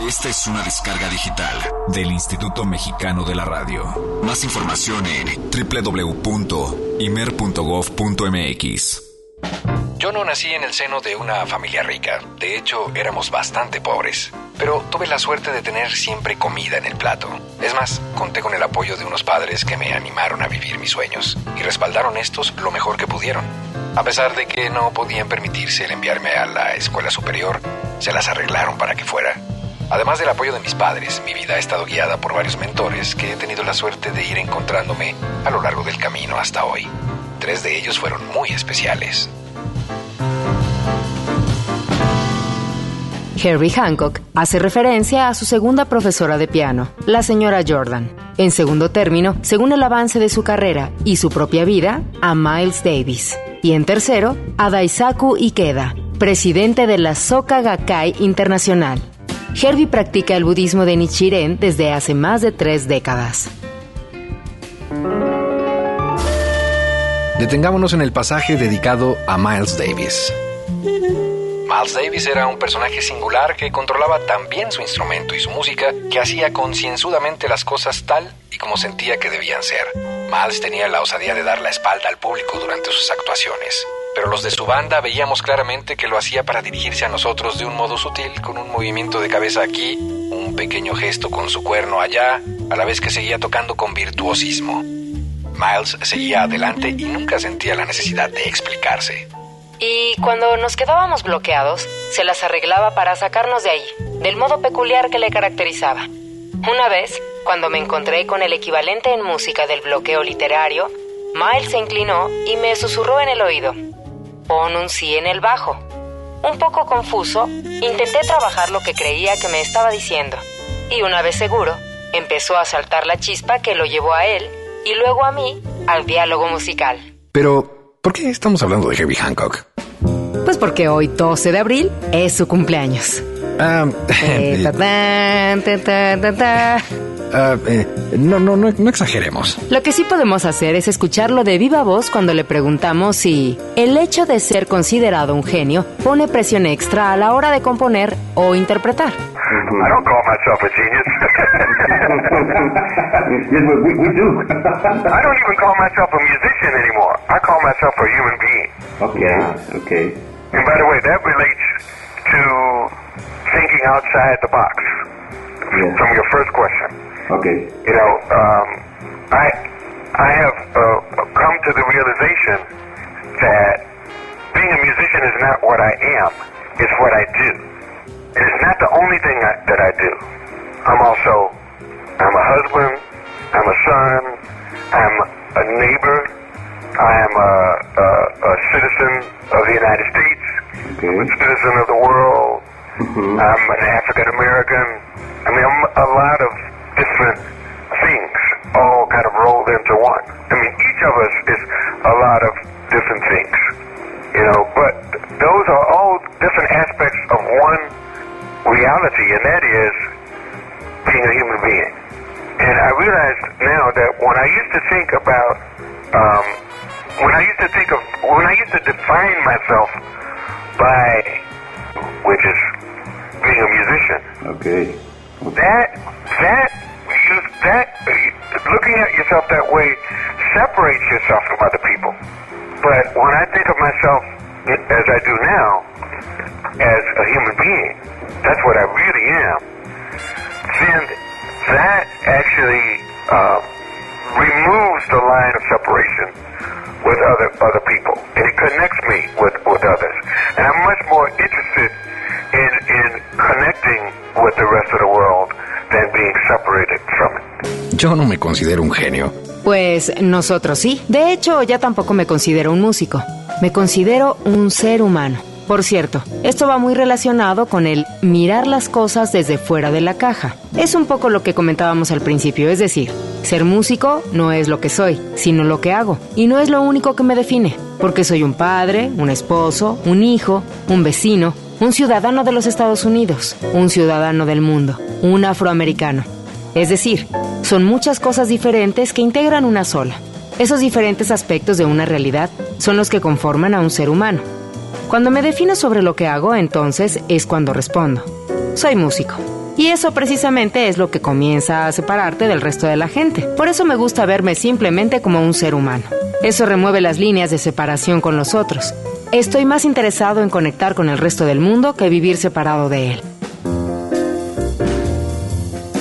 Esta es una descarga digital del Instituto Mexicano de la Radio. Más información en www.imer.gov.mx. Yo no nací en el seno de una familia rica. De hecho, éramos bastante pobres. Pero tuve la suerte de tener siempre comida en el plato. Es más, conté con el apoyo de unos padres que me animaron a vivir mis sueños y respaldaron estos lo mejor que pudieron. A pesar de que no podían permitirse el enviarme a la escuela superior, se las arreglaron para que fuera. Además del apoyo de mis padres, mi vida ha estado guiada por varios mentores que he tenido la suerte de ir encontrándome a lo largo del camino hasta hoy. Tres de ellos fueron muy especiales. Herbie Hancock hace referencia a su segunda profesora de piano, la señora Jordan. En segundo término, según el avance de su carrera y su propia vida, a Miles Davis. Y en tercero, a Daisaku Ikeda, presidente de la Soka Gakkai Internacional. Herbie practica el budismo de Nichiren desde hace más de tres décadas. Detengámonos en el pasaje dedicado a Miles Davis. Miles Davis era un personaje singular que controlaba tan bien su instrumento y su música que hacía concienzudamente las cosas tal y como sentía que debían ser. Miles tenía la osadía de dar la espalda al público durante sus actuaciones, pero los de su banda veíamos claramente que lo hacía para dirigirse a nosotros de un modo sutil, con un movimiento de cabeza aquí, un pequeño gesto con su cuerno allá, a la vez que seguía tocando con virtuosismo. Miles seguía adelante y nunca sentía la necesidad de explicarse. Y cuando nos quedábamos bloqueados, se las arreglaba para sacarnos de ahí, del modo peculiar que le caracterizaba. Una vez, cuando me encontré con el equivalente en música del bloqueo literario, Miles se inclinó y me susurró en el oído. Pon un sí en el bajo. Un poco confuso, intenté trabajar lo que creía que me estaba diciendo. Y una vez seguro, empezó a saltar la chispa que lo llevó a él y luego a mí al diálogo musical. Pero, ¿por qué estamos hablando de Herbie Hancock? Pues porque hoy, 12 de abril, es su cumpleaños. Ah, Eh, ta, ta, ta, ah, eh, no, no, no, no exageremos. Lo que sí podemos hacer es escucharlo de viva voz cuando le preguntamos si el hecho de ser considerado un genio pone presión extra a la hora de componer o interpretar. I don't call myself a genius. yes, we, we, we do. I don't even call myself a musician anymore. I call myself a human being. okay, okay. And by the way, that relates to thinking outside the box. From your first question, Okay. you know, um, I I have uh, come to the realization that being a musician is not what I am; it's what I do. And it's not the only thing I, that I do. I'm also I'm a husband, I'm a son, I'm a neighbor, I am a, a, a citizen of the United States, Okay. I'm a citizen of the world. Mhm. I'm an African American. I mean, I'm a lot of different things, all kind of rolled into one. I mean, each of us is a lot of different things, you know, but those are all different aspects of one reality, and that is being a human being. And I realize now that when I used to think about, um, when I used to think of, when I used to define myself by, which is being a musician, Okay. that that you that looking at yourself that way separates yourself from other people. But when I think of myself as I do now, as a human being, that's what I really am. Then that actually uh, removes the line of separation with other other people, and it connects me with with others. And I'm much more interested in in connecting with the rest of the world than being separated from it. Yo no me considero un genio. Pues nosotros sí. De hecho, ya tampoco me considero un músico. Me considero un ser humano. Por cierto, esto va muy relacionado con el mirar las cosas desde fuera de la caja. Es un poco lo que comentábamos al principio, es decir, ser músico no es lo que soy, sino lo que hago. Y no es lo único que me define, porque soy un padre, un esposo, un hijo, un vecino, un ciudadano de los Estados Unidos, un ciudadano del mundo, un afroamericano. Es decir, son muchas cosas diferentes que integran una sola. Esos diferentes aspectos de una realidad son los que conforman a un ser humano. Cuando me defino sobre lo que hago, entonces es cuando respondo. Soy músico. Y eso precisamente es lo que comienza a separarte del resto de la gente. Por eso me gusta verme simplemente como un ser humano. Eso remueve las líneas de separación con los otros. Estoy más interesado en conectar con el resto del mundo que vivir separado de él.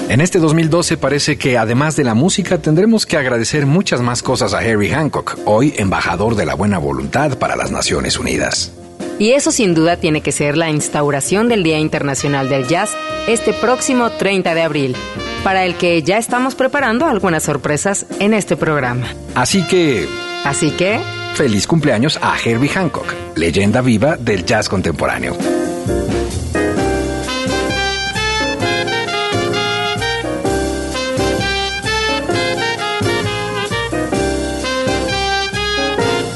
En este 2012 parece que además de la música tendremos que agradecer muchas más cosas a Harry Hancock, hoy embajador de la buena voluntad para las Naciones Unidas. Y eso sin duda tiene que ser la instauración del Día Internacional del Jazz este próximo 30 de abril, para el que ya estamos preparando algunas sorpresas en este programa. Así que... Así que... Feliz cumpleaños a Herbie Hancock, leyenda viva del jazz contemporáneo.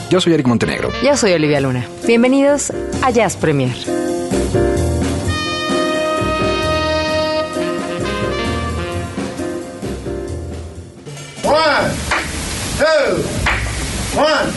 Yo soy Eric Montenegro. Yo soy Olivia Luna. Bienvenidos a Jazz Premier. One, two, one,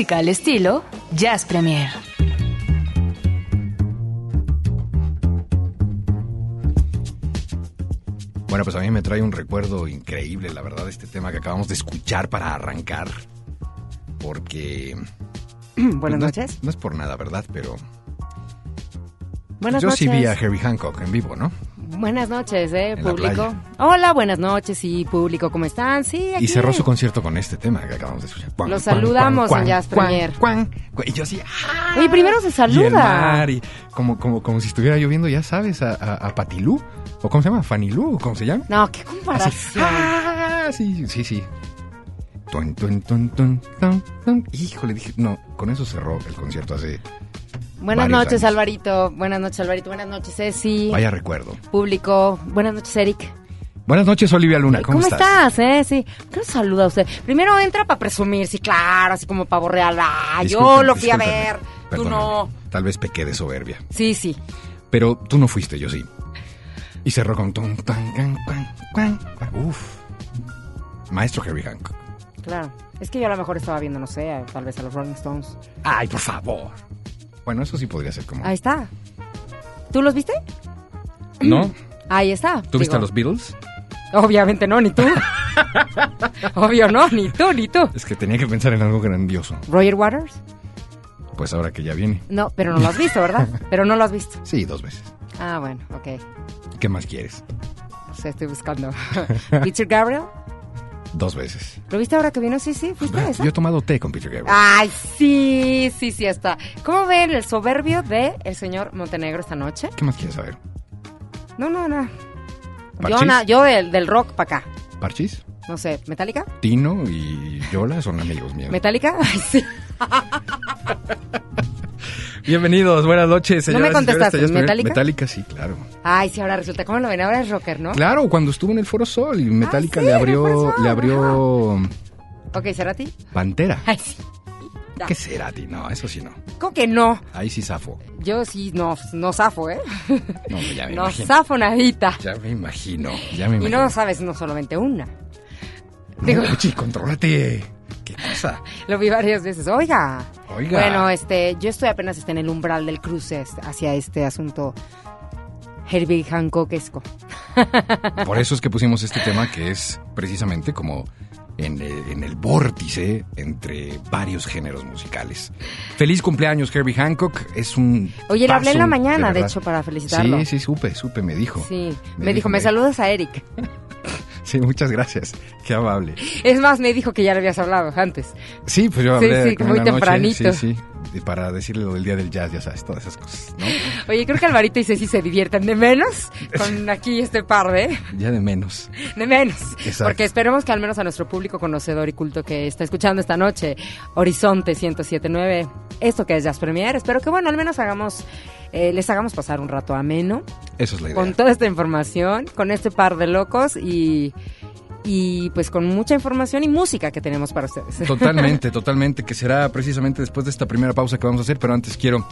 Música al estilo Jazz Premier. Bueno, pues a mí me trae un recuerdo increíble, la verdad, este tema que acabamos de escuchar para arrancar. Porque. Buenas pues, no es- noches. No es por nada, ¿verdad? Pero. Buenas yo sí vi a. Herbie Hancock en vivo, ¿no? Buenas noches, eh, En público. Hola, buenas noches, sí, público, ¿cómo están? Sí, aquí. Y cerró su concierto con este tema que acabamos de escuchar. Cuan, Los saludamos cuan, en Jazz Premier. Y yo así, ¡ah! Oye, primero se Y el saluda. mar, y como, como, como si estuviera lloviendo, ya sabes, a, a, a Patilú. ¿O cómo se llama? ¿Fanilú? ¿O cómo se llama? No, qué Así, comparación. ¡ah! Sí, sí, sí. Tun, tun, tun. Híjole, dije, no, con eso cerró el concierto hace Buenas noches, años. Alvarito. Buenas noches, Alvarito. Buenas noches, Ceci. Vaya recuerdo. Público. Buenas noches, Eric. Buenas noches, Olivia Luna, ¿cómo, estás? eh? Sí. ¿Por qué no saluda usted? Primero entra para presumir, sí, claro, así como pavo real. Ah, yo lo fui a ver. Tú no. Tal vez pequé de soberbia. Sí, sí. Pero tú no fuiste, yo sí. Y cerró con tun, tan, can, cuan. Uf. Maestro Herbie Hancock. Claro. Es que yo a lo mejor estaba viendo, no sé, tal vez a los Rolling Stones. Ay, por favor. Bueno, eso sí podría ser como. Ahí está. ¿Tú los viste? ¿No? Ahí está. ¿Tú viste Digo, a los Beatles? Obviamente no, ni tú. Obvio no, ni tú, ni tú. Es que tenía que pensar en algo grandioso. ¿Roger Waters? Pues ahora que ya viene. No, pero no lo has visto, ¿verdad? Pero no lo has visto. Sí, dos veces. Ah, bueno, ok. ¿Qué más quieres? No sé, estoy buscando. ¿Peter Gabriel? Dos veces. ¿Lo viste ahora que vino? Sí, sí, fuiste a esa. Yo he tomado té con Peter Gabriel. Ay, sí, sí, sí, está. ¿Cómo ven el soberbio de el señor Montenegro esta noche? ¿Qué más quieres saber? No, no, no. Yo, ¿Parchís? na- yo del, del rock para acá. ¿Parchís? No sé, ¿Metallica? Tino y Yola son amigos míos. ¿Metallica? Ay, sí. Bienvenidos, buenas noches, No me señoras y señores. contestaste, Esto ya es- ¿Metallica? Metallica, sí, claro. Ay, sí, ahora resulta. ¿Cómo lo ven? Ahora es rocker, ¿no? Claro, cuando estuvo en el Foro Sol y Metallica sí, le abrió, le abrió Ok, ¿Cerati? Pantera. Ay, sí. ¿Qué será ti? No, eso sí no. ¿Cómo que no? Ahí sí zafo. Yo sí, no, no zafo, ¿eh? No, ya me No imagino. zafo nadita. Ya me imagino, ya me Y imagino. no sabes, no solamente una. No, digo- Uchi, contrólate. Lo vi varias veces. Oiga. Oiga. Bueno, este, yo estoy apenas este, en el umbral del cruce hacia este asunto Herbie Hancockesco. Por eso es que pusimos este tema que es precisamente como en el, en el vórtice entre varios géneros musicales. Feliz cumpleaños, Herbie Hancock. Es un. Oye, le hablé en la mañana, de, hecho, para felicitarlo. Sí, sí, supe, supe, me dijo. Sí, Me me, dijo, dijo, me- saludas a Eric. Sí, muchas gracias. Qué amable. Es más, me dijo que ya le habías hablado antes. Sí, pues yo hablé sí, muy noche, tempranito. Sí, sí. Y para decirle lo del día del jazz, ya sabes, todas esas cosas, ¿no? Oye, creo que Alvarito y Ceci se divierten de menos con aquí este par de... Ya de menos. De menos. Exacto. Porque esperemos que al menos a nuestro público conocedor y culto que está escuchando esta noche, Horizonte 1079, esto que es Jazz Premier, espero que, bueno, al menos hagamos, eh, les hagamos pasar un rato ameno Eso es la idea. con toda esta información, con este par de locos y, y pues con mucha información y música que tenemos para ustedes. Totalmente, totalmente, que será precisamente después de esta primera pausa que vamos a hacer, pero antes quiero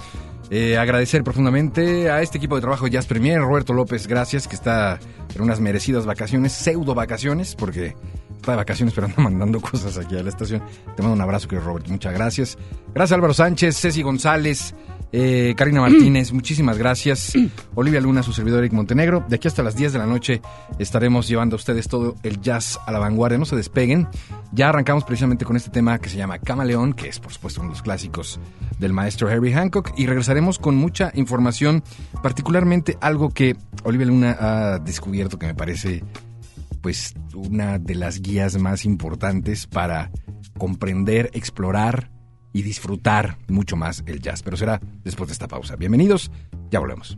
eh, agradecer profundamente a este equipo de trabajo de Jazz Premier, Roberto López, gracias, que está en unas merecidas vacaciones, pseudo vacaciones, porque está de vacaciones, pero anda mandando cosas aquí a la estación. Te mando un abrazo, querido Robert, muchas gracias. Gracias Álvaro Sánchez, Ceci González, eh, Karina Martínez, muchísimas gracias. Olivia Luna, su servidor Eric Montenegro. De aquí hasta las 10 de la noche estaremos llevando a ustedes todo el jazz a la vanguardia. No se despeguen. Ya arrancamos precisamente con este tema que se llama Camaleón, que es por supuesto uno de los clásicos del maestro Herbie Hancock. Y regresaremos con mucha información, particularmente algo que Olivia Luna ha descubierto que me parece pues una de las guías más importantes para comprender, explorar y disfrutar mucho más el jazz. Pero será después de esta pausa. Bienvenidos, ya volvemos.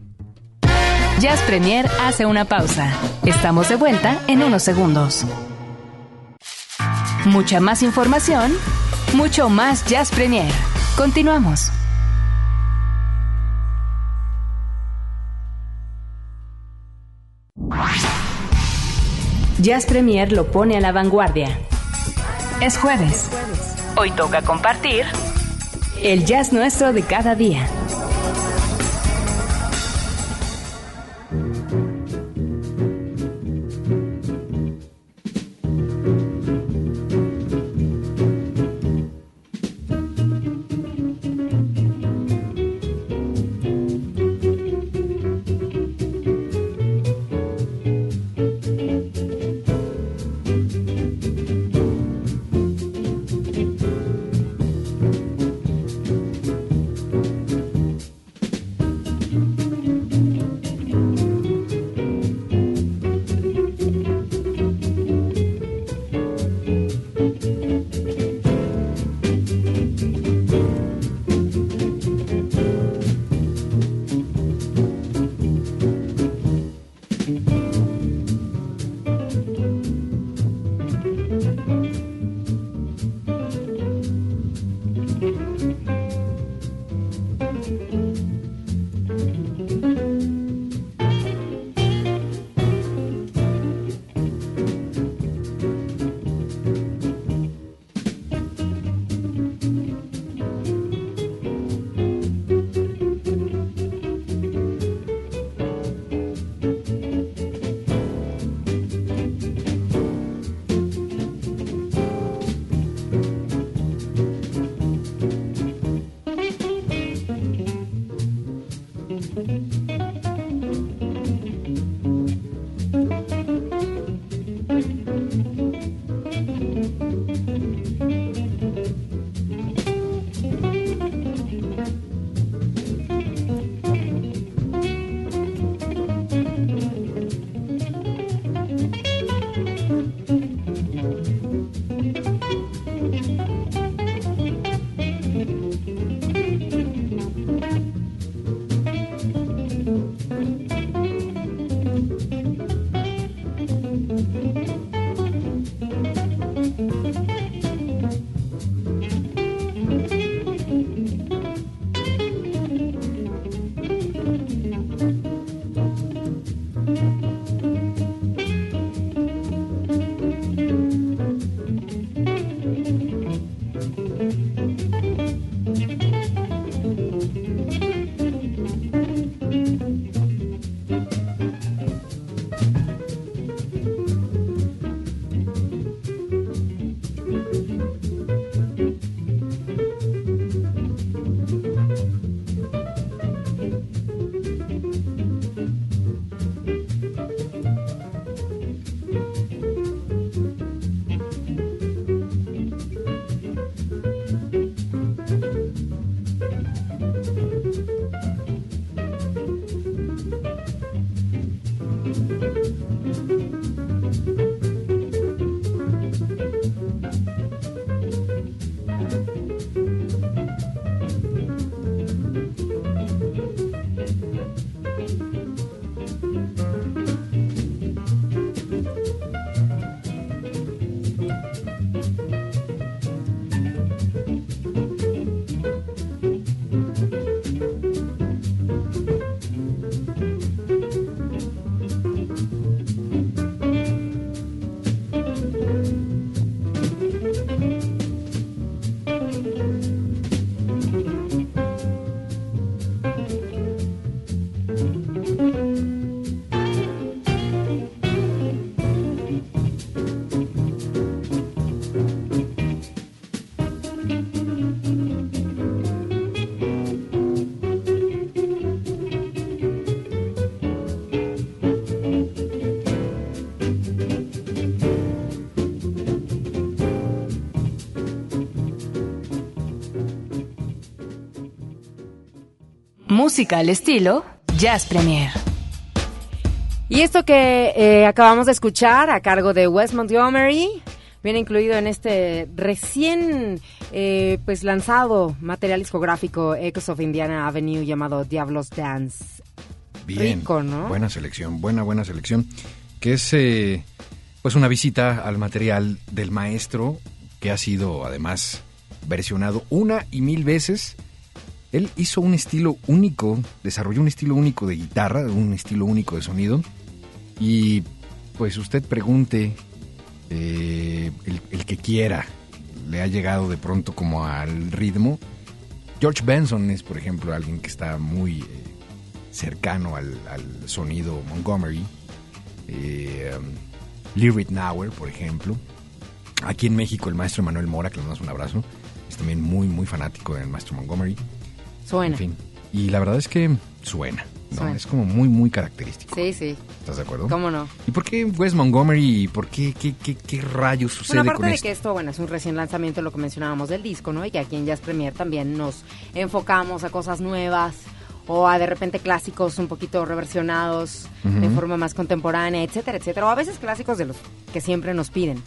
Jazz Premier hace una pausa. Estamos de vuelta en unos segundos. Mucha más información, mucho más Jazz Premier. Continuamos. Jazz Premier lo pone a la vanguardia. Es jueves. Hoy toca compartir el jazz nuestro de cada día. Música al estilo Jazz Premier. Y esto que eh, acabamos de escuchar a cargo de Wes Montgomery viene incluido en este recién eh, pues lanzado material discográfico Echoes of Indiana Avenue llamado Diablos Dance. Bien, Rico, ¿no? buena selección, buena, buena selección. Que es eh, pues una visita al material del maestro que ha sido además versionado una y mil veces. Él hizo un estilo único, desarrolló un estilo único de guitarra, un estilo único de sonido. Y pues usted pregunte, eh, el, que quiera, le ha llegado de pronto como al ritmo. George Benson es, por ejemplo, alguien que está muy eh, cercano al, al sonido Montgomery. Eh, um, Lee Ritenour, por ejemplo. Aquí en México, el maestro Manuel Mora, que le damos un abrazo, es también muy, muy fanático del maestro Montgomery. Suena. En fin. Y la verdad es que suena. ¿no? Suena. Es como muy, muy característico. Sí, sí. ¿Estás de acuerdo? ¿Cómo no? ¿Y por qué Wes Montgomery? ¿Y por qué, qué, qué, qué rayos sucede Bueno, aparte con de esto? que esto, bueno, es un recién lanzamiento, lo que mencionábamos del disco, ¿no? Y que aquí en Jazz Premier también nos enfocamos a cosas nuevas o a de repente clásicos un poquito reversionados de Ujú. forma más contemporánea, etcétera, etcétera. O a veces clásicos de los que siempre nos piden.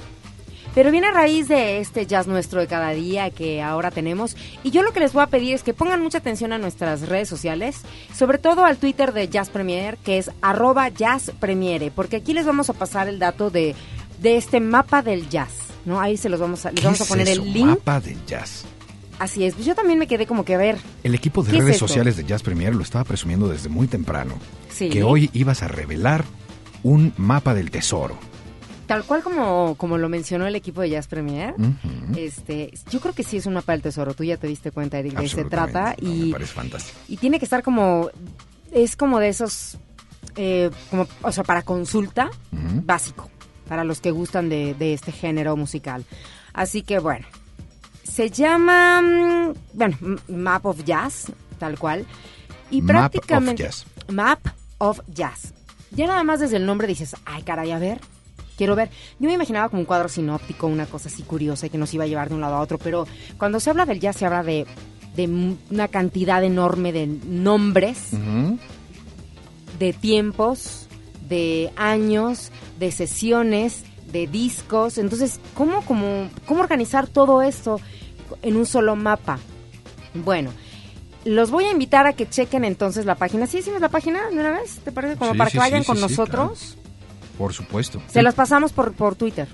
Pero viene a raíz de este jazz nuestro de cada día que ahora tenemos. Y yo lo que les voy a pedir es que pongan mucha atención a nuestras redes sociales, sobre todo al Twitter de Jazz Premier, que es arroba Jazz Premiere, porque aquí les vamos a pasar el dato de, de este mapa del jazz. ¿no? Ahí se los vamos a, les ¿Qué vamos a es poner eso? el link. Mapa del jazz. Así es, pues yo también me quedé como que a ver. El equipo de ¿Qué es redes sociales de Jazz Premier lo estaba presumiendo desde muy temprano. Sí. Que hoy ibas a revelar un mapa del tesoro. Tal cual como, como lo mencionó el equipo de Jazz Premier, este, yo creo que sí es un mapa del tesoro. Tú ya te diste cuenta, Eric, de qué se trata. No, y me parece fantástico. Y tiene que estar como, es como de esos, eh, como, o sea, para consulta básico, para los que gustan de, de este género musical. Así que bueno, se llama, mm, bueno, Map of Jazz, tal cual. Y Map of prácticamente... Jazz. Map of Jazz. Ya nada más desde el nombre dices, ay, caray, a ver, quiero ver. Yo me imaginaba como un cuadro sinóptico, una cosa así curiosa y que nos iba a llevar de un lado a otro, pero cuando se habla del jazz se habla de, de una cantidad enorme de nombres, de tiempos, de años, de sesiones, de discos. Entonces, ¿cómo, cómo, cómo organizar todo esto en un solo mapa? Bueno, los voy a invitar a que chequen entonces la página. ¿Sí decimos la página de una vez? ¿Te parece? Como Sí, para sí, que vayan sí, con sí, sí, nosotros. Por supuesto. Se las pasamos por, por Twitter.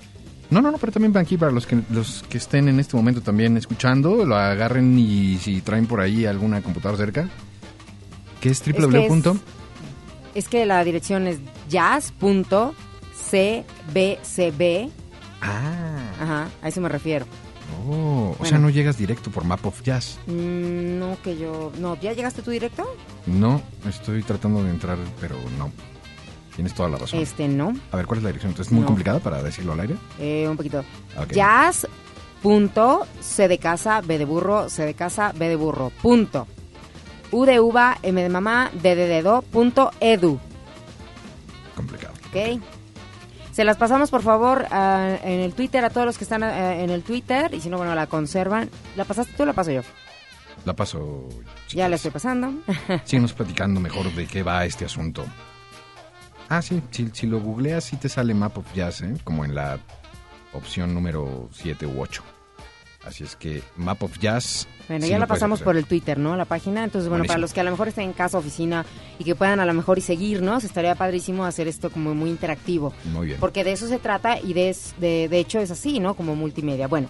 No, no, no, pero también aquí para los que los que estén en este momento también escuchando, lo agarren y si traen por ahí alguna computadora cerca, que es que www. es- punto- Es que la dirección es jazz.cbcb. Ah, Ajá, a eso me refiero. oh, o Bueno. sea, no llegas directo por Map of Jazz. Mm, no, que yo... No, ¿ya llegaste tú directo? No, estoy tratando de entrar, pero no. Tienes toda la razón. Este, no. A ver, ¿cuál es la dirección? Entonces, ¿Es muy No. complicada para decirlo al aire? Eh, un poquito. Ok. Jazz. Punto, C de casa, B de burro, C de casa, B de burro. Punto. U de uva, M de mamá, D de dedo, punto edu. Complicado. ¿Ok? Se las pasamos, por favor, a- en el Twitter, a todos los que están eh, en el Twitter. Y si no, bueno, la conservan. ¿La pasaste tú o la paso yo? La paso. si ya la estoy pasando. Síguenos platicando mejor de qué va este asunto. Ah, sí, si, si lo googleas, sí te sale Map of Jazz, ¿eh? como en la opción número 7 u 8. Así es que Map of Jazz. Bueno, sí ya la pasamos por el Twitter, ¿no? La página. Entonces, bueno, para los que a lo mejor estén en casa, oficina y que puedan a lo mejor y seguirnos, estaría padrísimo hacer esto como muy interactivo. Muy bien. Porque de eso se trata y de, de, de hecho es así, ¿no? Como multimedia. Bueno,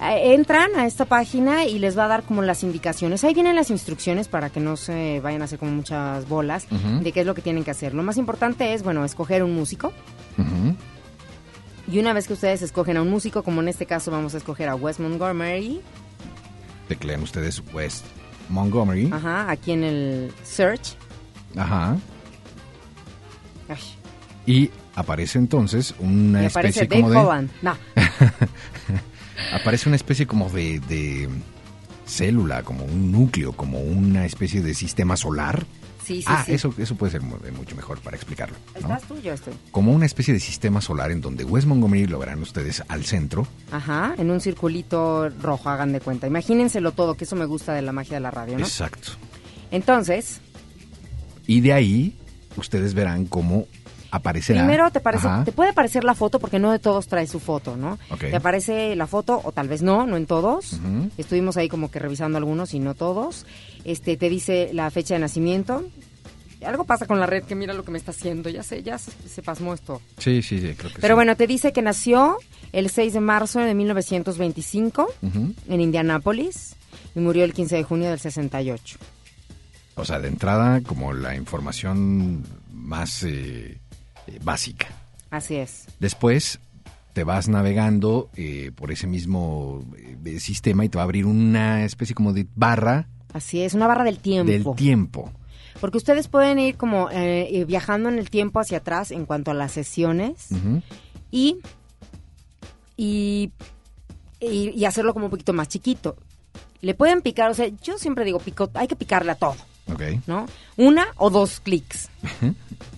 entran a esta página y les va a dar como las indicaciones. Ahí vienen las instrucciones para que no se vayan a hacer como muchas bolas de qué es lo que tienen que hacer. Lo más importante es, bueno, escoger un músico. Y una vez que ustedes escogen a un músico, como en este caso vamos a escoger a Wes Montgomery, Teclean ustedes West Montgomery. ajá, aquí en el search. Ajá. Ay, Y aparece entonces una aparece especie Dave como de. Holland. No, Aparece una especie como de, de célula, como un núcleo, como una especie de sistema solar. sí, sí, ah, sí. Eso, eso puede ser mu- mucho mejor para explicarlo. ¿no? ¿Estás tú? Yo estoy. Como una especie de sistema solar en donde West Montgomery lo verán ustedes al centro. Ajá, en un circulito rojo, hagan de cuenta. Imagínenselo todo, que eso me gusta de la magia de la radio, ¿no? Exacto. Entonces, Y de ahí ustedes verán cómo aparecerá. primero te parece, Ajá. te puede aparecer la foto porque no de todos trae su foto, ¿no? Ok. Te aparece la foto o tal vez no, no en todos. Estuvimos ahí como que revisando algunos y no todos. Este te dice la fecha de nacimiento. Algo pasa con la red que mira lo que me está haciendo. Ya sé, ya se, se pasmó esto. Sí, sí, sí, creo que Pero sí. bueno, te dice que nació el 6 de marzo de 1925 Ujú. en Indianápolis y murió el 15 de junio del 68. O sea, de entrada, como la información más eh, eh, básica. Así es. Después te vas navegando eh, por ese mismo eh, sistema y te va a abrir una especie como de barra Así es, una barra del tiempo. del tiempo. Porque ustedes pueden ir como eh, viajando en el tiempo hacia atrás en cuanto a las sesiones y, y, y hacerlo como un poquito más chiquito. Le pueden picar, o sea, yo siempre digo, pico, hay que picarle a todo, Ok. ¿no? Una o dos clics.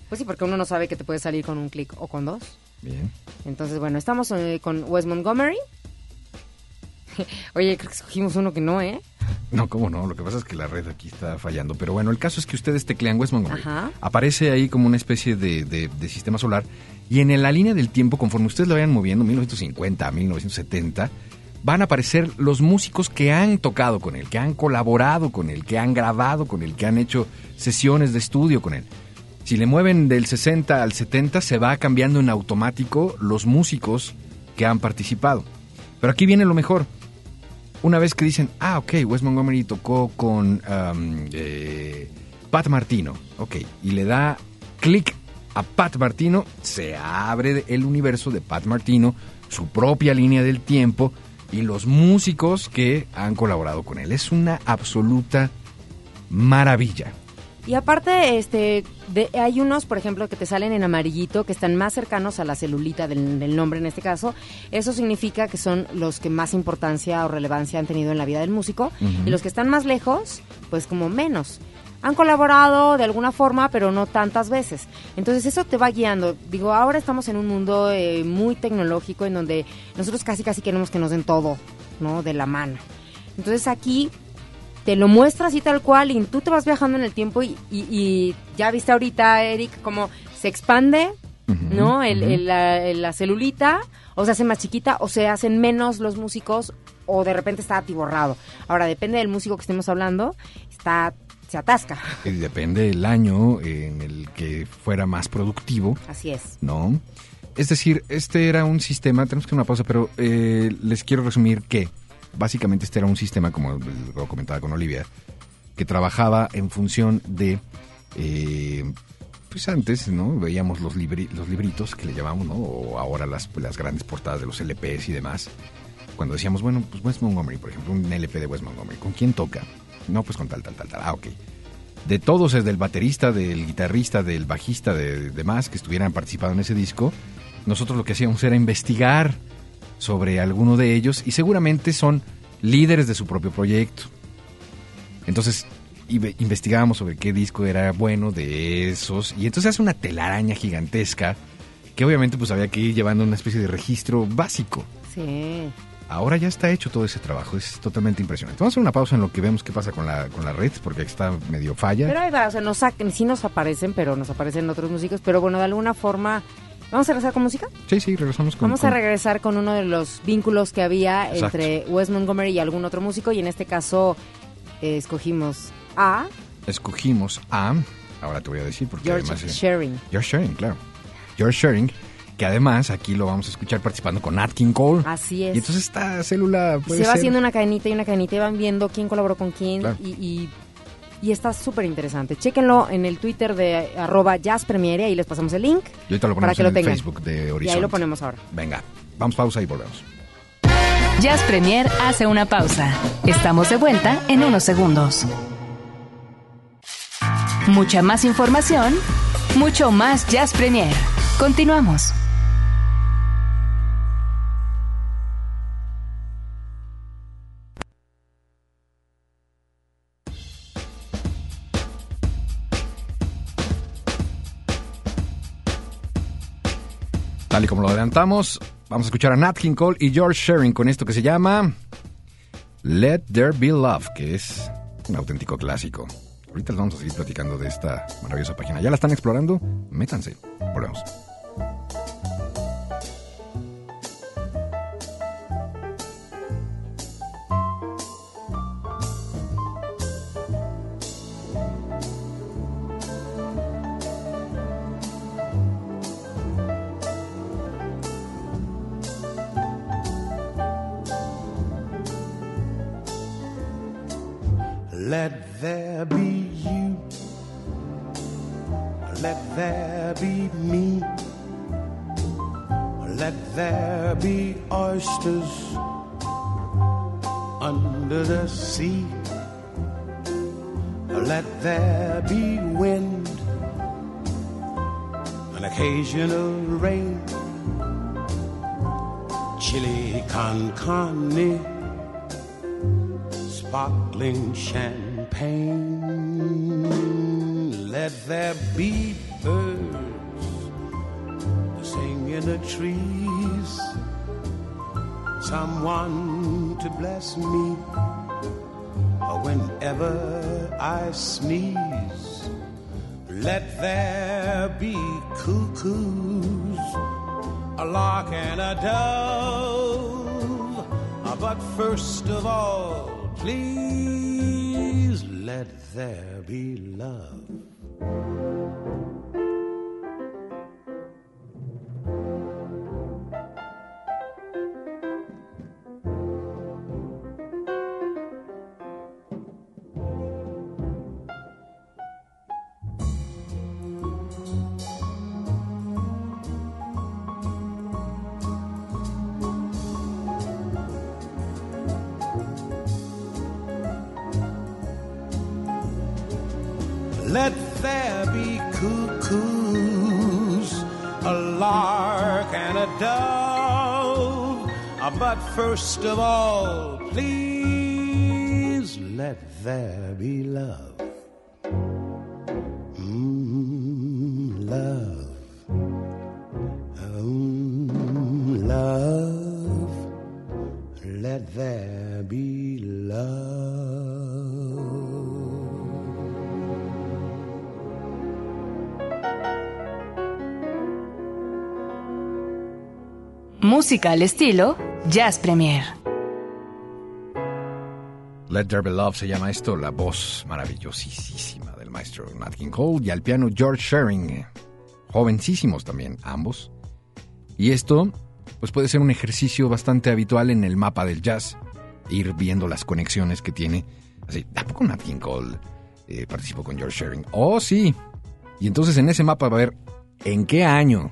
Pues sí, porque uno no sabe que te puede salir con un clic o con dos. Bien. Entonces, bueno, estamos eh, con Wes Montgomery. Oye, creo que escogimos uno que no, ¿eh? No, cómo no, lo que pasa es que la red aquí está fallando. Pero bueno, el caso es que ustedes teclean West Montgomery. Ajá. Aparece ahí como una especie de, de- de sistema solar. Y en la línea del tiempo, conforme ustedes lo vayan moviendo, 1950 a 1970, van a aparecer los músicos que han tocado con él, que han colaborado con él, que han grabado con él, que han hecho sesiones de estudio con él. Si le mueven del 60 al 70, se va cambiando en automático los músicos que han participado. Pero aquí viene lo mejor una vez que dicen, ah, ok, Wes Montgomery tocó con eh, Pat Martino, ok, y le da clic a Pat Martino, se abre el universo de Pat Martino, su propia línea del tiempo y los músicos que han colaborado con él. Es una absoluta maravilla. Y aparte, este, de- hay unos, por ejemplo, que te salen en amarillito, que están más cercanos a la celulita del, del nombre en este caso. Eso significa que son los que más importancia o relevancia han tenido en la vida del músico. Y los que están más lejos, pues como menos. Han colaborado de alguna forma, pero no tantas veces. Entonces eso te va guiando. Digo, ahora estamos en un mundo eh, muy tecnológico en donde nosotros casi casi queremos que nos den todo, ¿no? De la mano. Entonces aquí te lo muestra así tal cual y tú te vas viajando en el tiempo y, y- y ya viste ahorita, Eric, cómo se expande, ¿no? El- el- la, el- la celulita, o se hace más chiquita, o se hacen menos los músicos, o de repente está atiborrado. Ahora, depende del músico que estemos hablando, está se atasca. Depende del año en el que fuera más productivo, Así es. ¿no? Es decir, este era un sistema, tenemos que hacer una pausa, pero eh, les quiero resumir que básicamente este era un sistema, como lo comentaba con Olivia, que trabajaba en función de, eh, pues antes, ¿no? Veíamos los, libri- los libritos que le llamamos, ¿no? O ahora las, las grandes portadas de los LPs y demás. Cuando decíamos, bueno, pues Wes Montgomery, por ejemplo, un LP de Wes Montgomery, ¿con quién toca? No, pues con tal, tal, tal, tal. Ah, ok. De todos, es del baterista, del guitarrista, del bajista, de demás que estuvieran participando en ese disco, nosotros lo que hacíamos era investigar sobre alguno de ellos y seguramente son líderes de su propio proyecto. Entonces, investigábamos sobre qué disco era bueno de esos y entonces hace una telaraña gigantesca que obviamente pues había que ir llevando una especie de registro básico. Sí. Ahora ya está hecho todo ese trabajo, es totalmente impresionante. Vamos a hacer una pausa en lo que vemos qué pasa con la, con la red, porque está medio falla. Pero ahí va, o sea, nos sí nos aparecen, pero nos aparecen otros músicos, pero bueno, de alguna forma... ¿Vamos a regresar con música? Sí, sí, regresamos con... Vamos a regresar con uno de los vínculos que había Exacto. entre Wes Montgomery y algún otro músico, y en este caso eh, escogimos a Escogimos a... Ahora te voy a decir porque George además... eh, Shearing. George Shearing, claro. George Shearing, que además aquí lo vamos a escuchar participando con Nat King Cole. Así es. Y entonces esta célula puede se va ser- haciendo una cadenita y una cadenita y van viendo quién colaboró con quién Claro. y, y, y está súper interesante. Chéquenlo en el Twitter de arroba jazzpremiere, ahí les pasamos el link. Y ahorita lo para ponemos que en lo el tengan. Facebook de Y Horizonte. ahí lo ponemos ahora. Venga, vamos pausa y volvemos. Jazz Premier hace una pausa. Estamos de vuelta en unos segundos. Mucha más información, mucho más Jazz Premier. Continuamos. Tal y como lo adelantamos, vamos a escuchar a Nat King Cole y George Shearing con esto que se llama Let There Be Love, que es un auténtico clásico. Ahorita les vamos a seguir platicando de esta maravillosa página. ¿Ya la están explorando? Métanse. Volvemos. Sneeze. Let there be cuckoos, a lark and a dove. Ah, but first of all, please let there be love. First of all, please let there be love. Mm, love. Oh, love. Let there be love. Música al estilo Jazz Premier. Let There Be Love se llama esto, la voz maravillosísima del maestro Nat King Cole y al piano George Shearing, jovencísimos también, ambos. Y esto, pues puede ser un ejercicio bastante habitual en el mapa del jazz, ir viendo las conexiones que tiene. Así, ¿a poco Nat King Cole eh, participó con George Shearing? Oh, sí. Y entonces en ese mapa va a ver en qué año,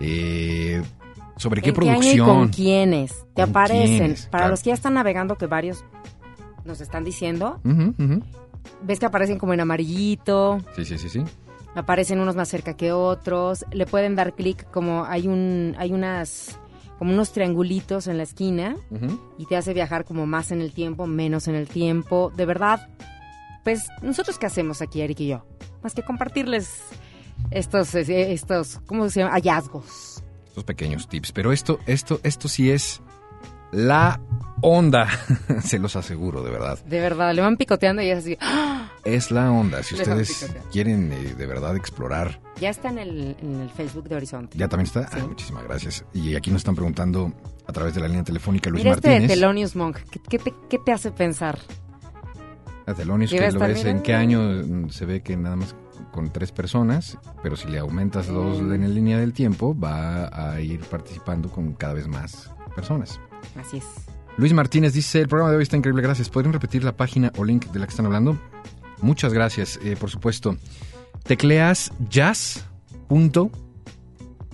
eh, sobre qué ¿En qué año y producción. con quiénes te ¿Con aparecen? quiénes? Para Claro. los que ya están navegando, que varios nos están diciendo, ves que aparecen como en amarillito, Sí, sí, sí, sí. aparecen unos más cerca que otros, le pueden dar clic como hay un hay unas como unos triangulitos en la esquina y te hace viajar como más en el tiempo, menos en el tiempo. De verdad, pues nosotros qué hacemos aquí Eric y yo, más que compartirles estos eh, estos ¿cómo se llama? hallazgos. Estos pequeños tips. Pero esto, esto, esto sí es la onda, se los aseguro, de verdad. De verdad, le van picoteando y es así. ¡ah! Es la onda. Si Le ustedes quieren eh, de verdad explorar, Ya está en el, en el Facebook de Horizonte. ya también está. Ah, muchísimas gracias. Y aquí nos están preguntando a través de la línea telefónica Luis Mira este de Martínez. Thelonious Monk. ¿Qué, qué te, qué te hace pensar? A Thelonious, Que lo ves en qué año mm, se ve que nada más con tres personas, pero si le aumentas dos en la línea del tiempo, va a ir participando con cada vez más personas. Así es. Luis Martínez dice, el programa de hoy está increíble, gracias. ¿Podrían repetir la página o link de la que están hablando? Muchas gracias, eh, por supuesto. Tecleas jazz. punto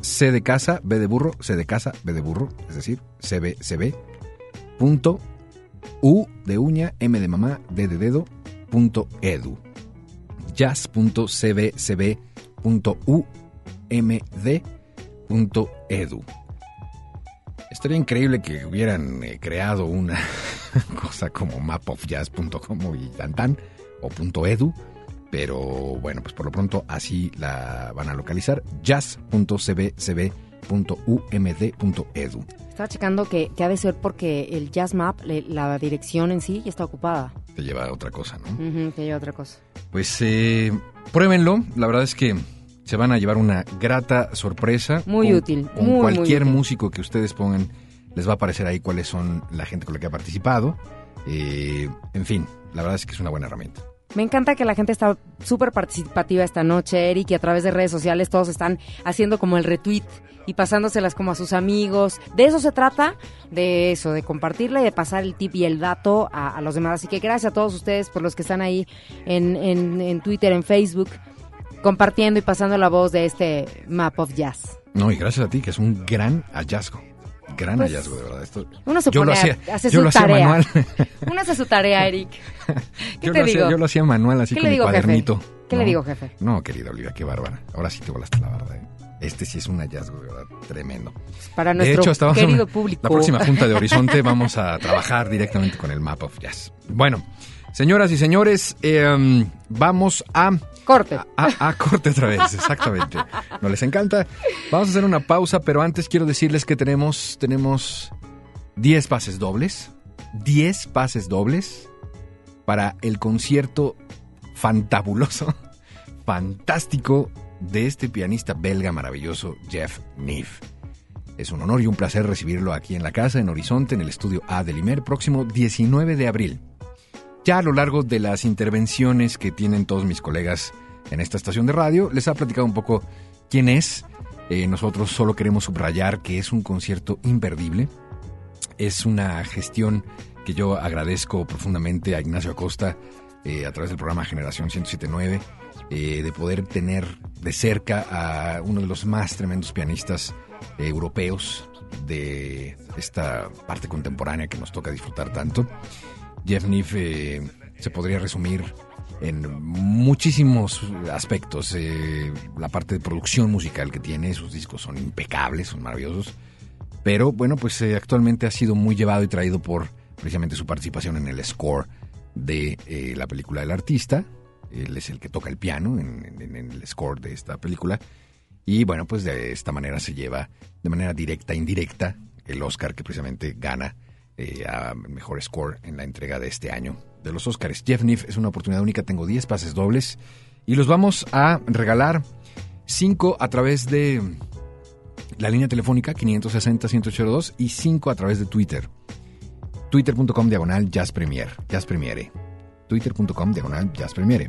C de casa, B de burro, C de casa, B de burro, es decir, CB, CB, punto U de uña, M de mamá, D de dedo, punto edu. jazz.cbcb.umd.edu. Estaría increíble que hubieran eh, creado una cosa como mapofjazz.com y tan tan o punto .edu, pero bueno, pues por lo pronto así la van a localizar jazz.cbcb.umd.edu. Estaba checando que, que ha de ser porque el Jazz Map, la dirección en sí, ya está ocupada. Te lleva a otra cosa, ¿no? Ujú, que lleva otra cosa. Pues eh, pruébenlo, la verdad es que se van a llevar una grata sorpresa. Muy Con- útil, Con muy, muy cualquier útil. músico que ustedes pongan, les va a aparecer ahí cuáles son la gente con la que ha participado. Eh, en fin, la verdad es que es una buena herramienta. Me encanta que la gente está súper participativa esta noche, Eric, y a través de redes sociales todos están haciendo como el retweet y pasándoselas como a sus amigos. De eso se trata, de eso, de compartirla y de pasar el tip y el dato a, a los demás. Así que gracias a todos ustedes por los que están ahí en, en- en Twitter, en Facebook, compartiendo y pasando la voz de este Map of Jazz. No, y gracias a ti, que es un gran hallazgo. Gran Pues, hallazgo, de verdad. Esto, Uno se yo pone a- hacía, hace yo su lo hacía tarea. manual. Uno hace su tarea, Eric. ¿Qué yo, te lo hacía, digo? yo lo hacía manual, así ¿Qué con le mi digo, jefe? cuadernito. ¿Qué le digo, jefe? No, querida Olivia, qué bárbara. Ahora sí te volaste la barda. ¿eh? Este sí es un hallazgo, de verdad, tremendo. Para de nuestro hecho, hasta vamos a- querido público. La próxima Junta de Horizonte vamos a trabajar directamente con el Map of Jazz. Bueno, señoras y señores, eh, um, vamos a... Corte. A, a corte otra vez, exactamente. ¿No les encanta? Vamos a hacer una pausa, pero antes quiero decirles que tenemos, tenemos 10 pases dobles. 10 pases dobles para el concierto fantabuloso, fantástico de este pianista belga maravilloso, Jeff Neef. Es un honor y un placer recibirlo aquí en la casa, en Horizonte, en el estudio A del Imer, próximo 19 de abril. Ya a lo largo de las intervenciones que tienen todos mis colegas en esta estación de radio, les ha platicado un poco quién es. Eh, nosotros solo queremos subrayar que es un concierto imperdible. Es una gestión que yo agradezco profundamente a Ignacio Acosta eh, a través del programa Generación 1079, eh, de poder tener de cerca a uno de los más tremendos pianistas europeos de esta parte contemporánea que nos toca disfrutar tanto. Jeff Neef eh, se podría resumir en muchísimos aspectos. Eh, la parte de producción musical que tiene, sus discos son impecables, son maravillosos. Pero bueno, pues eh, actualmente ha sido muy llevado y traído por precisamente su participación en el score de eh, la película del artista, Él es el que toca el piano en, en- en el score de esta película. Y bueno, pues de esta manera se lleva de manera directa e indirecta el Oscar que precisamente gana eh, a mejor score en la entrega de este año de los Oscars. Jeff Niff es una oportunidad única. Tengo 10 pases dobles y los vamos a regalar 5 a través de la línea telefónica 560-182 y 5 a través de Twitter. Twitter.com diagonal Jazz Premier. Jazz Premiere. Twitter.com diagonal Jazz Premiere.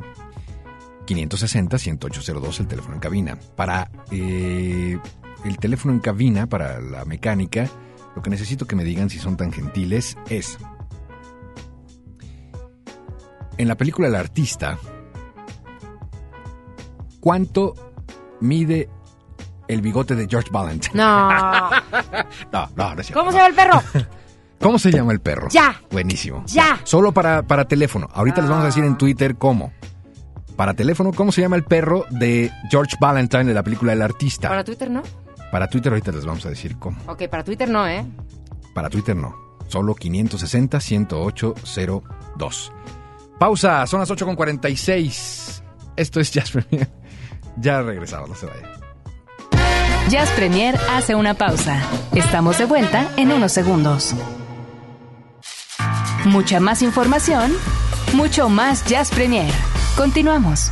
560-10802 el teléfono en cabina. Para eh, el teléfono en cabina, para la mecánica, lo que necesito que me digan si son tan gentiles es... En la película El Artista, ¿cuánto mide el bigote de George Valentine? No. No, no, no es cierto, ¿Cómo no. se llama el perro? ¿Cómo se llama el perro? Ya. Buenísimo. Ya. Solo para, para teléfono. Ahorita les vamos a decir en Twitter cómo. Para teléfono, ¿cómo se llama el perro de George Valentine de la película El Artista? Para Twitter no. Para Twitter ahorita les vamos a decir cómo. Ok, para Twitter no, ¿eh? Para Twitter no. Solo 560-10802. Pausa, son las 8.46. Esto es Jazz Premier. Ya regresamos, no se vaya. Jazz Premier hace una pausa. Estamos de vuelta en unos segundos. Mucha más información, mucho más Jazz Premier. Continuamos.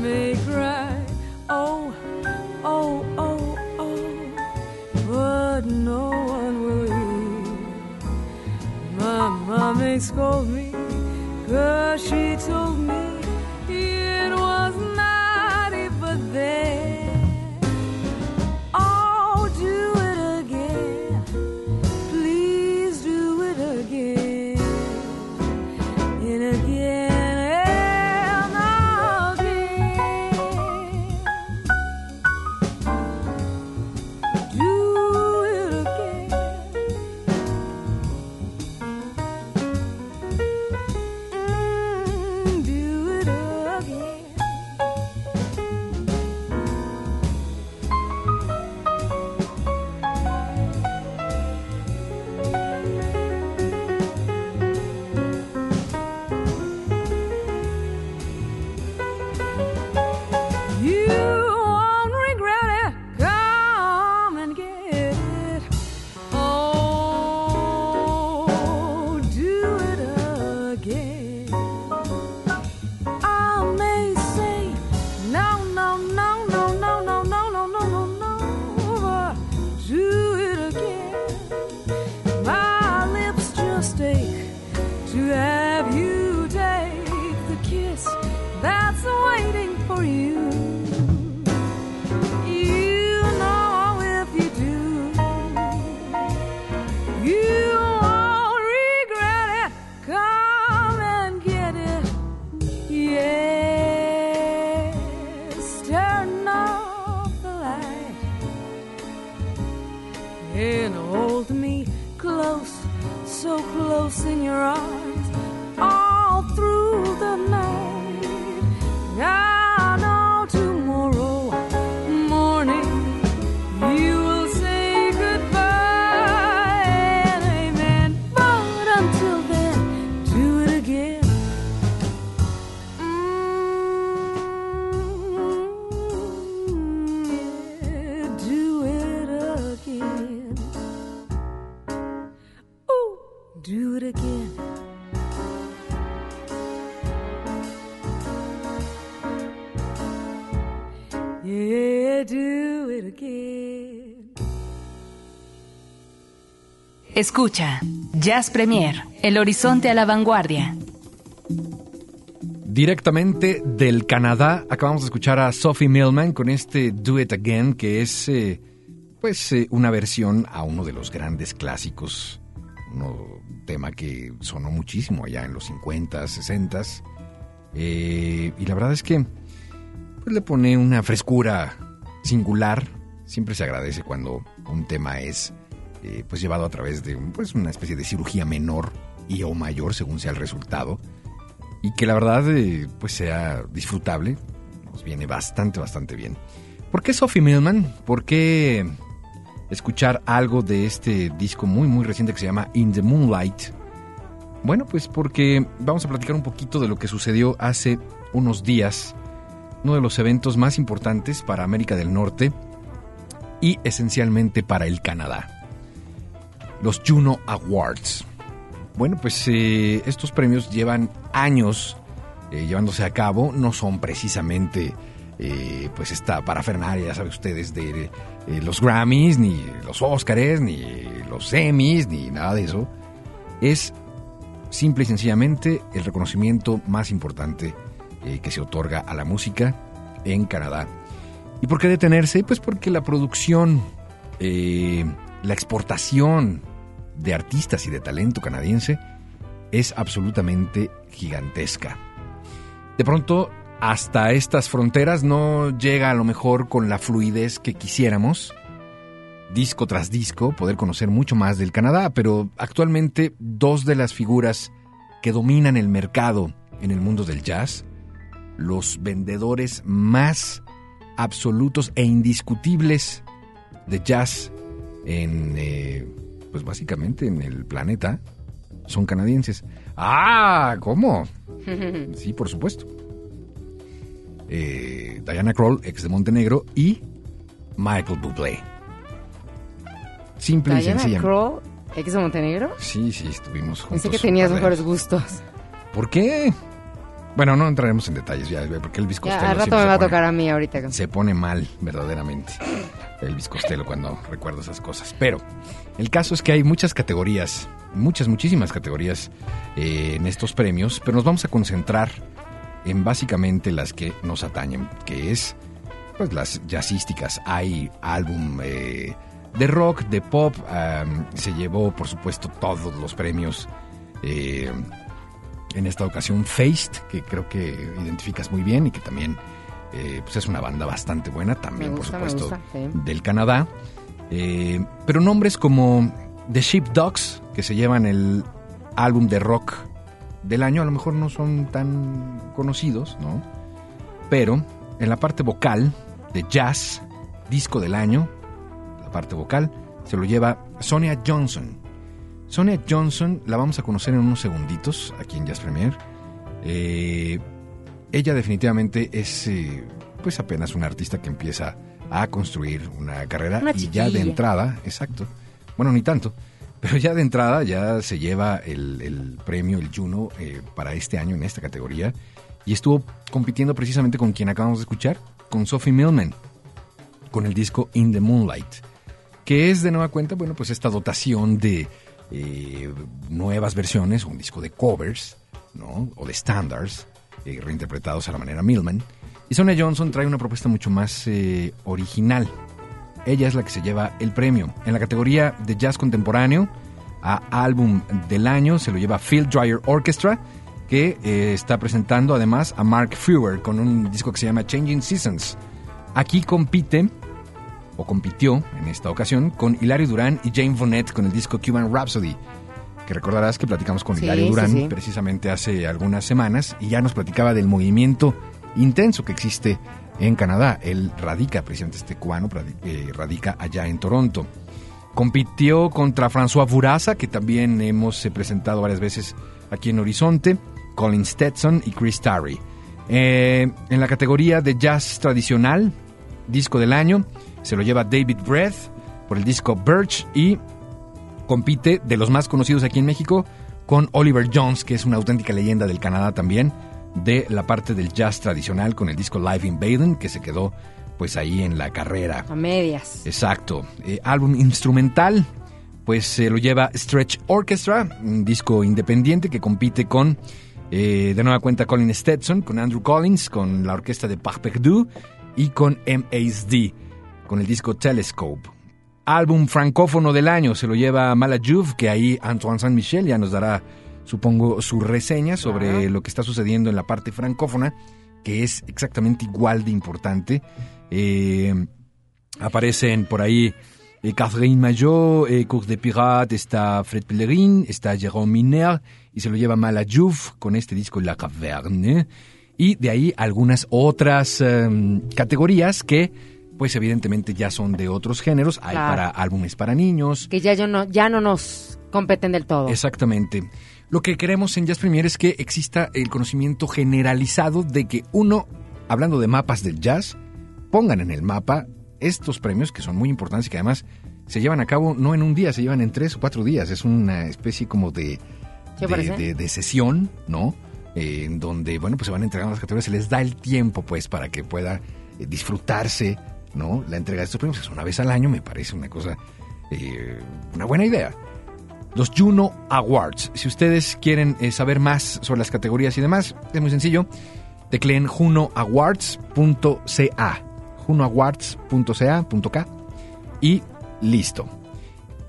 May cry. Oh, oh, oh, oh, but no one will hear. My mom may scold me, cause she told me Escucha, Jazz Premier, El Horizonte a la Vanguardia. Directamente del Canadá, acabamos de escuchar a Sophie Millman con este Do It Again, que es eh, pues eh, una versión a uno de los grandes clásicos, un tema que sonó muchísimo allá en los 50, 60 eh, y la verdad es que pues, le pone una frescura singular. Siempre se agradece cuando un tema es eh, pues llevado a través de pues, una especie de cirugía menor y o mayor según sea el resultado y que la verdad eh, pues sea disfrutable. Nos viene bastante, bastante bien. ¿Por qué Sophie Millman? ¿Por qué escuchar algo de este disco muy, muy reciente que se llama In the Moonlight? Bueno, pues porque vamos a platicar un poquito de lo que sucedió hace unos días, uno de los eventos más importantes para América del Norte y esencialmente para el Canadá. Los Juno Awards. Bueno, pues eh, estos premios llevan años eh, llevándose a cabo, no son precisamente eh, pues esta parafernalia, ya saben ustedes, de los Grammys, ni los Oscars, ni los Emmys, ni nada de eso. Es simple y sencillamente el reconocimiento más importante que se otorga a la música en Canadá. ¿Y por qué detenerse? Pues porque la producción, la exportación de artistas y de talento canadiense es absolutamente gigantesca. De pronto, hasta estas fronteras no llega a lo mejor con la fluidez que quisiéramos, disco tras disco, poder conocer mucho más del Canadá, pero actualmente dos de las figuras que dominan el mercado en el mundo del jazz, los vendedores más absolutos e indiscutibles de jazz en, eh, pues básicamente en el planeta, son canadienses. Ah, ¿cómo? Sí, por supuesto. Eh, Diana Kroll, ex de Montenegro, y Michael Bublé. Simple y Diana sencillamente. Kroll, ex de Montenegro. Sí, sí, estuvimos juntos. Pensé que tenías mejores gustos. ¿Por qué? Bueno, no entraremos en detalles ya, porque el Ya, Costello al rato me va a tocar a mí ahorita. se pone mal, verdaderamente, el Costello cuando recuerdo esas cosas. Pero el caso es que hay muchas categorías, muchas, muchísimas categorías eh, en estos premios, pero nos vamos a concentrar en básicamente las que nos atañen, que es pues las jazzísticas. Hay álbum eh, de rock, de pop, se llevó por supuesto todos los premios. eh, en esta ocasión Faced, que creo que identificas muy bien y que también eh, pues es una banda bastante buena, también gusta, por supuesto gusta, sí. del Canadá. Eh, pero nombres como The Sheepdogs, que se llevan el álbum de rock del año, a lo mejor no son tan conocidos, ¿no? Pero en la parte vocal de jazz, disco del año, la parte vocal, se lo lleva Sonia Johnson. Sonia Johnson la vamos a conocer en unos segunditos aquí en Jazz Premier. Eh, ella definitivamente es eh, pues apenas una artista que empieza a construir una carrera Una y ya de entrada, exacto, bueno ni tanto, pero ya de entrada ya se lleva el, el premio, el Juno, eh, para este año en esta categoría. Y estuvo compitiendo precisamente con quien acabamos de escuchar, con Sophie Millman, con el disco In the Moonlight que es de nueva cuenta, bueno, pues esta dotación de eh, nuevas versiones, un disco de covers, ¿no? O de standards, eh, reinterpretados a la manera Millman. Y Sonia Johnson trae una propuesta mucho más eh, original. Ella es la que se lleva el premio. En la categoría de jazz contemporáneo, a álbum del año se lo lleva Phil Dryer Orchestra, que eh, está presentando además a Mark Frewer con un disco que se llama Changing Seasons. Aquí compite o compitió en esta ocasión con Hilario Durán y Jane Bonnet con el disco Cuban Rhapsody, que recordarás que platicamos con Sí, Hilario Durán sí. precisamente hace algunas semanas y ya nos platicaba del movimiento intenso que existe en Canadá. Él radica, precisamente este cubano, eh, radica allá en Toronto. Compitió contra François Bourassa, que también hemos eh, presentado varias veces aquí en Horizonte, Colin Stetson y Chris Tarry. Eh, en la categoría de jazz tradicional, disco del año, se lo lleva David Breath por el disco Birch y compite de los más conocidos aquí en México con Oliver Jones, que es una auténtica leyenda del Canadá también, de la parte del jazz tradicional con el disco Live in Baden, que se quedó pues ahí en la carrera. A medias. Exacto. Eh, álbum instrumental, pues se lo lleva Stretch Orchestra, un disco independiente que compite con, eh, de nueva cuenta, Colin Stetson, con Andrew Collins, con la orquesta de Par Perdu y con MASD, con el disco Telescope. Álbum francófono del año se lo lleva Malajuv, que ahí Antoine Saint-Michel ya nos dará, supongo, su reseña sobre lo que está sucediendo en la parte francófona, que es exactamente igual de importante. Eh, aparecen por ahí eh, Catherine Maillot, eh, Cours de Pirate, está Fred Pellerin, está Jérôme Miner, y se lo lleva Malajouf con este disco La Caverne. Y de ahí algunas otras em, categorías que, pues evidentemente ya son de otros géneros. Hay Claro. para álbumes para niños. Que ya, yo no, ya no nos competen del todo. Exactamente. Lo que queremos en Jazz Premier es que exista el conocimiento generalizado de que uno, hablando de mapas del jazz, pongan en el mapa estos premios que son muy importantes y que además se llevan a cabo no en un día, se llevan en tres o cuatro días. Es una especie como de- de sesión, ¿no? Eh, en donde, bueno, pues se van entregando las categorías, se les da el tiempo, pues, para que pueda eh, disfrutarse, ¿no? La entrega de estos premios es una vez al año, me parece una cosa, eh, una buena idea. Los Juno Awards. Si ustedes quieren eh, saber más sobre las categorías y demás, es muy sencillo. Tecleen junoawards.ca. junoawards.ca.k y listo.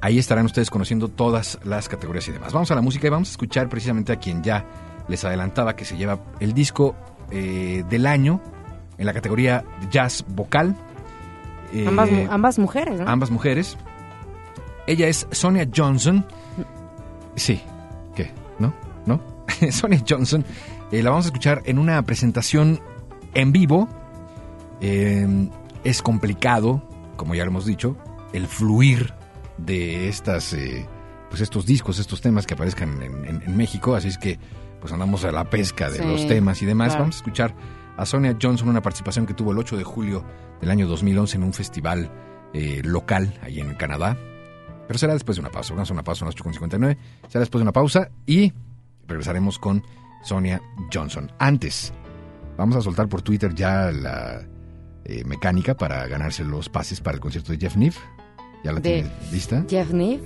Ahí estarán ustedes conociendo todas las categorías y demás. Vamos a la música y vamos a escuchar precisamente a quien ya les adelantaba que se lleva el disco eh, del año en la categoría jazz vocal. Eh, ambas, mu- ambas mujeres, ¿no? ambas mujeres. Ella es Sonia Johnson. Sí, ¿qué? ¿No? ¿No? Sonia Johnson. eh, la vamos a escuchar en una presentación en vivo. Eh, es complicado, como ya lo hemos dicho, el fluir de estas, eh, pues estos discos, estos temas que aparezcan en, en- en México. Así es que, pues andamos a la pesca de Sí, los temas y demás. claro. Vamos a escuchar a Sonia Johnson, una participación que tuvo el 8 de julio del año 2011 en un festival eh, local ahí en Canadá. Pero será después de una pausa. Vamos a una pausa, unas 8.59. Será después de una pausa y regresaremos con Sonia Johnson. Antes, vamos a soltar por Twitter ya la eh, mecánica para ganarse los pases para el concierto de Jeff Niff. ¿Ya la De tienes lista? Jeff Niff.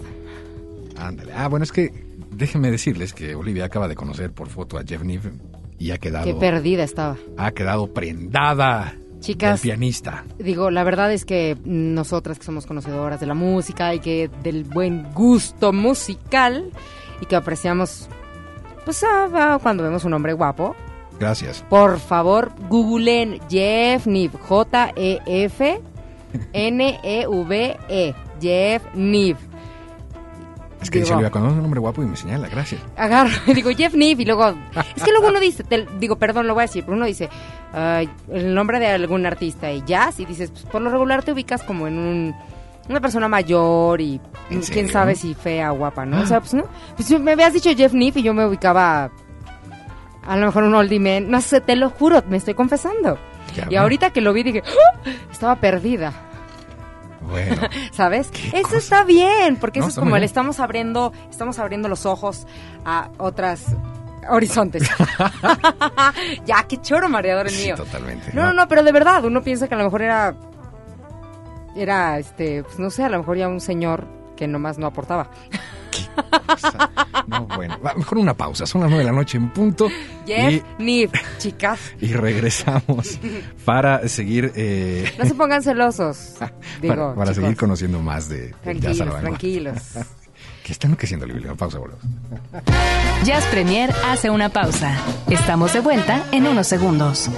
Ándale. Ah, bueno, es que déjenme decirles que Olivia acaba de conocer por foto a Jeff Niff y ha quedado, Qué perdida estaba. ha quedado prendada Chicas. del pianista. Digo, la verdad es que nosotras que somos conocedoras de la música y que del buen gusto musical y que apreciamos, pues ah, cuando vemos un hombre guapo, Gracias. por favor, googleen Jeff Niv, J-E-F N-E-V-E, Jeff Niv. Es que Digo- Olivia, cuando es un hombre guapo y me señala, gracias. agarro y digo Jeff Niff y luego es que luego uno dice te- digo perdón lo voy a decir pero uno dice ay, el nombre de algún artista y jazz y dices pues, por lo regular te ubicas como en un una persona mayor y ¿En quién serio? sabe si fea o guapa no o sea pues no pues me habías dicho Jeff Niff y yo me ubicaba a lo mejor un oldie man no sé te lo juro me estoy confesando Ya, y ahorita que lo vi dije ¡Ah! estaba perdida Bueno, ¿Sabes? Eso cosa. está bien, porque No, eso es como le estamos abriendo, estamos abriendo los ojos a otras horizontes. ya, qué choro mareador el sí, mío. totalmente. No, no, no, pero de verdad, uno piensa que a lo mejor era, era, este, pues no sé, a lo mejor ya un señor que nomás no aportaba. Cosa. No, bueno, va, mejor una pausa. Son las nueve de la noche en punto. Jeff Niff, chicas, Y, y regresamos para seguir. eh, no se pongan celosos. Digo, para, seguir conociendo más de, jazz la tranquilos. ¿Qué están enloqueciendo, Olivia? Pausa, volvemos. Jazz Premier hace una pausa. Estamos de vuelta en unos segundos.